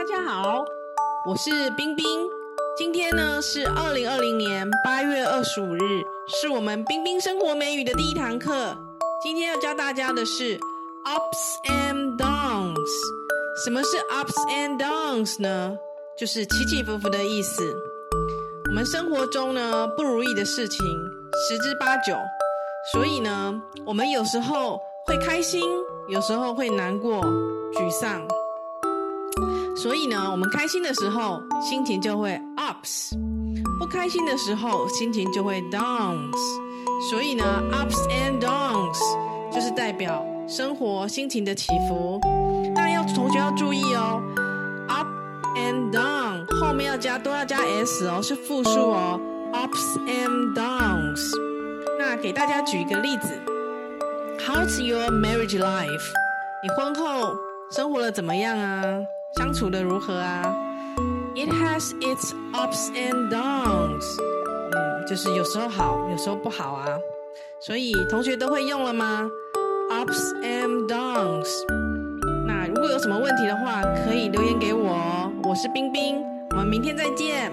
大家好，我是冰冰。今天呢是二零二零年八月二十五日，是我们冰冰生活美语的第一堂课。今天要教大家的是 ups and downs。什么是 ups and downs 呢？就是起起伏伏的意思。我们生活中呢不如意的事情十之八九，所以呢我们有时候会开心，有时候会难过、沮丧。所以呢，我们开心的时候心情就会 ups，不开心的时候心情就会 downs。所以呢，ups and downs 就是代表生活心情的起伏。那要同学要注意哦，up and down 后面要加都要加 s 哦，是复数哦，ups and downs。那给大家举一个例子，How's your marriage life？你婚后生活的怎么样啊？相处的如何啊？It has its ups and downs。嗯，就是有时候好，有时候不好啊。所以同学都会用了吗？Ups and downs。那如果有什么问题的话，可以留言给我哦。我是冰冰，我们明天再见，